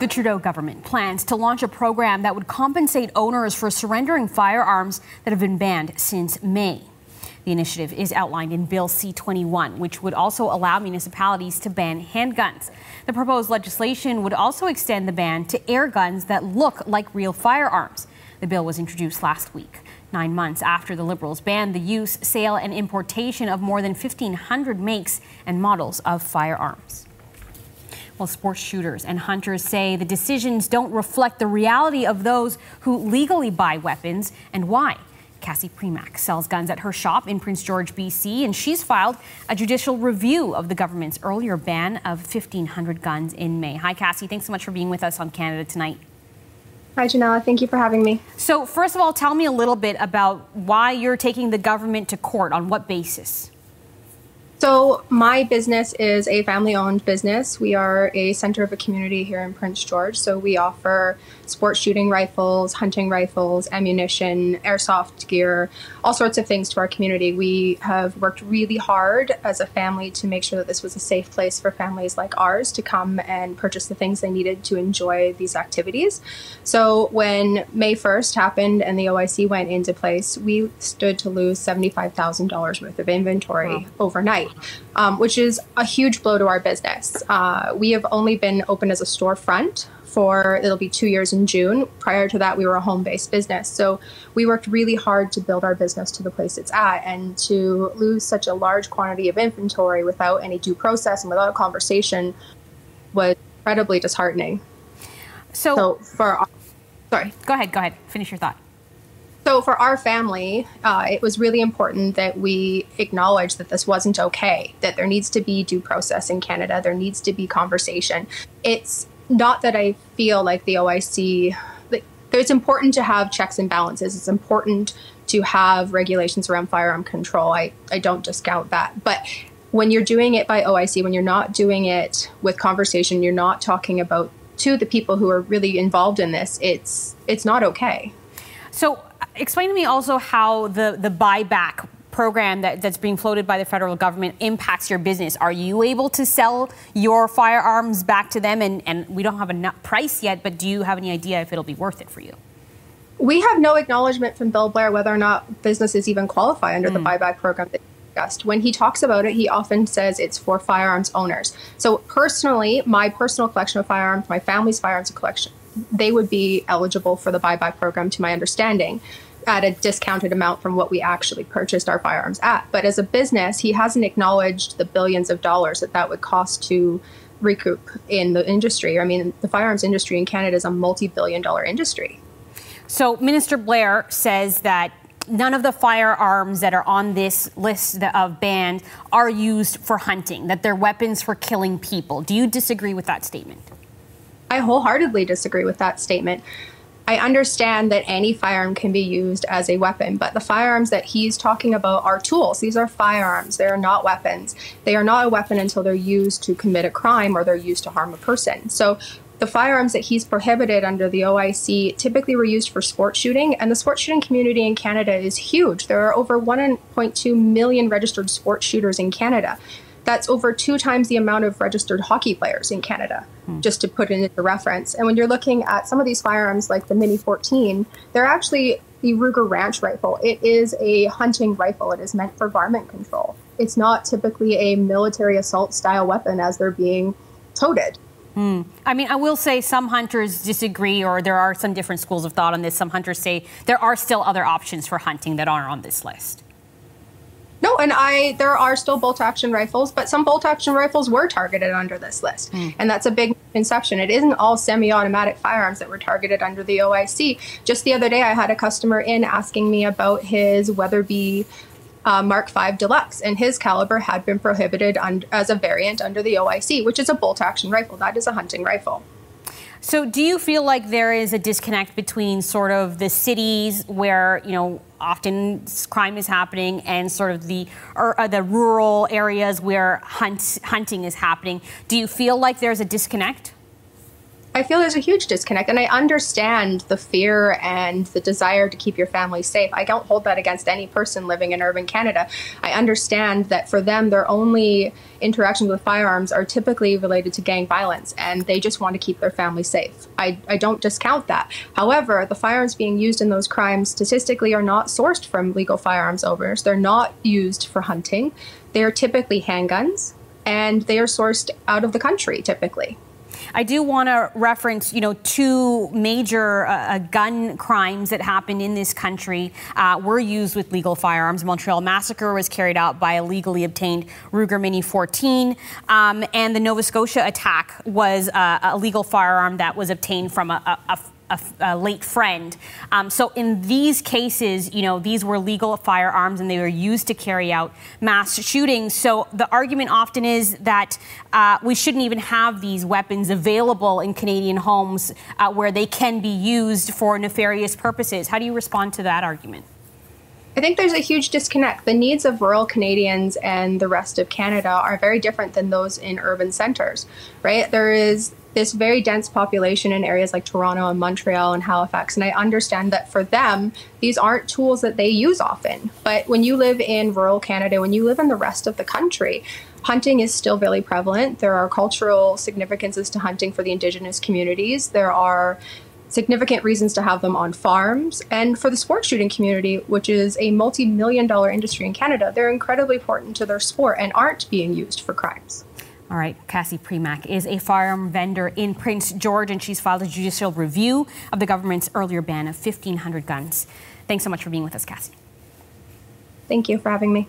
The Trudeau government plans to launch a program that would compensate owners for surrendering firearms that have been banned since May. The initiative is outlined in Bill C 21, which would also allow municipalities to ban handguns. The proposed legislation would also extend the ban to air guns that look like real firearms. The bill was introduced last week, nine months after the Liberals banned the use, sale, and importation of more than 1,500 makes and models of firearms. Well, sports shooters and hunters say the decisions don't reflect the reality of those who legally buy weapons and why. Cassie Premack sells guns at her shop in Prince George, BC, and she's filed a judicial review of the government's earlier ban of 1,500 guns in May. Hi, Cassie. Thanks so much for being with us on Canada Tonight. Hi, Ginella. Thank you for having me. So, first of all, tell me a little bit about why you're taking the government to court. On what basis? So, my business is a family owned business. We are a center of a community here in Prince George. So, we offer sports shooting rifles, hunting rifles, ammunition, airsoft gear, all sorts of things to our community. We have worked really hard as a family to make sure that this was a safe place for families like ours to come and purchase the things they needed to enjoy these activities. So, when May 1st happened and the OIC went into place, we stood to lose $75,000 worth of inventory wow. overnight um, which is a huge blow to our business. Uh, we have only been open as a storefront for it'll be two years in June. Prior to that, we were a home based business. So we worked really hard to build our business to the place it's at. And to lose such a large quantity of inventory without any due process and without a conversation was incredibly disheartening. So, so for sorry, go ahead, go ahead, finish your thought. So, for our family, uh, it was really important that we acknowledge that this wasn't okay, that there needs to be due process in Canada, there needs to be conversation. It's not that I feel like the OIC, like, it's important to have checks and balances, it's important to have regulations around firearm control. I, I don't discount that. But when you're doing it by OIC, when you're not doing it with conversation, you're not talking about to the people who are really involved in this, it's it's not okay. So explain to me also how the, the buyback program that, that's being floated by the federal government impacts your business. Are you able to sell your firearms back to them? And, and we don't have a price yet, but do you have any idea if it'll be worth it for you? We have no acknowledgement from Bill Blair whether or not businesses even qualify under mm. the buyback program that discussed. When he talks about it, he often says it's for firearms owners. So personally, my personal collection of firearms, my family's firearms collection, they would be eligible for the buyback program, to my understanding, at a discounted amount from what we actually purchased our firearms at. But as a business, he hasn't acknowledged the billions of dollars that that would cost to recoup in the industry. I mean, the firearms industry in Canada is a multi billion dollar industry. So, Minister Blair says that none of the firearms that are on this list of banned are used for hunting, that they're weapons for killing people. Do you disagree with that statement? I wholeheartedly disagree with that statement. I understand that any firearm can be used as a weapon, but the firearms that he's talking about are tools. These are firearms. They are not weapons. They are not a weapon until they're used to commit a crime or they're used to harm a person. So the firearms that he's prohibited under the OIC typically were used for sport shooting, and the sport shooting community in Canada is huge. There are over 1.2 million registered sport shooters in Canada. That's over two times the amount of registered hockey players in Canada, hmm. just to put it into reference. And when you're looking at some of these firearms, like the Mini 14, they're actually the Ruger Ranch rifle. It is a hunting rifle. It is meant for varmint control. It's not typically a military assault style weapon as they're being toted. Hmm. I mean, I will say some hunters disagree, or there are some different schools of thought on this. Some hunters say there are still other options for hunting that aren't on this list. No, and I there are still bolt action rifles, but some bolt action rifles were targeted under this list. Mm. And that's a big conception. It isn't all semi-automatic firearms that were targeted under the OIC. Just the other day I had a customer in asking me about his Weatherby uh, Mark V Deluxe, and his caliber had been prohibited un- as a variant under the OIC, which is a bolt action rifle. That is a hunting rifle. So, do you feel like there is a disconnect between sort of the cities where you know often crime is happening and sort of the or, uh, the rural areas where hunt, hunting is happening? Do you feel like there's a disconnect? I feel there's a huge disconnect, and I understand the fear and the desire to keep your family safe. I don't hold that against any person living in urban Canada. I understand that for them, their only interactions with firearms are typically related to gang violence, and they just want to keep their family safe. I, I don't discount that. However, the firearms being used in those crimes statistically are not sourced from legal firearms owners. They're not used for hunting. They are typically handguns, and they are sourced out of the country typically. I do want to reference, you know, two major uh, uh, gun crimes that happened in this country uh, were used with legal firearms. Montreal massacre was carried out by a legally obtained Ruger Mini 14, um, and the Nova Scotia attack was uh, a legal firearm that was obtained from a, a, a a, a late friend. Um, so in these cases, you know, these were legal firearms and they were used to carry out mass shootings. So the argument often is that uh, we shouldn't even have these weapons available in Canadian homes uh, where they can be used for nefarious purposes. How do you respond to that argument? I think there's a huge disconnect. The needs of rural Canadians and the rest of Canada are very different than those in urban centers, right? There is this very dense population in areas like Toronto and Montreal and Halifax. And I understand that for them, these aren't tools that they use often. But when you live in rural Canada, when you live in the rest of the country, hunting is still very prevalent. There are cultural significances to hunting for the Indigenous communities. There are significant reasons to have them on farms. And for the sports shooting community, which is a multi million dollar industry in Canada, they're incredibly important to their sport and aren't being used for crimes. All right, Cassie Primack is a firearm vendor in Prince George, and she's filed a judicial review of the government's earlier ban of 1,500 guns. Thanks so much for being with us, Cassie. Thank you for having me.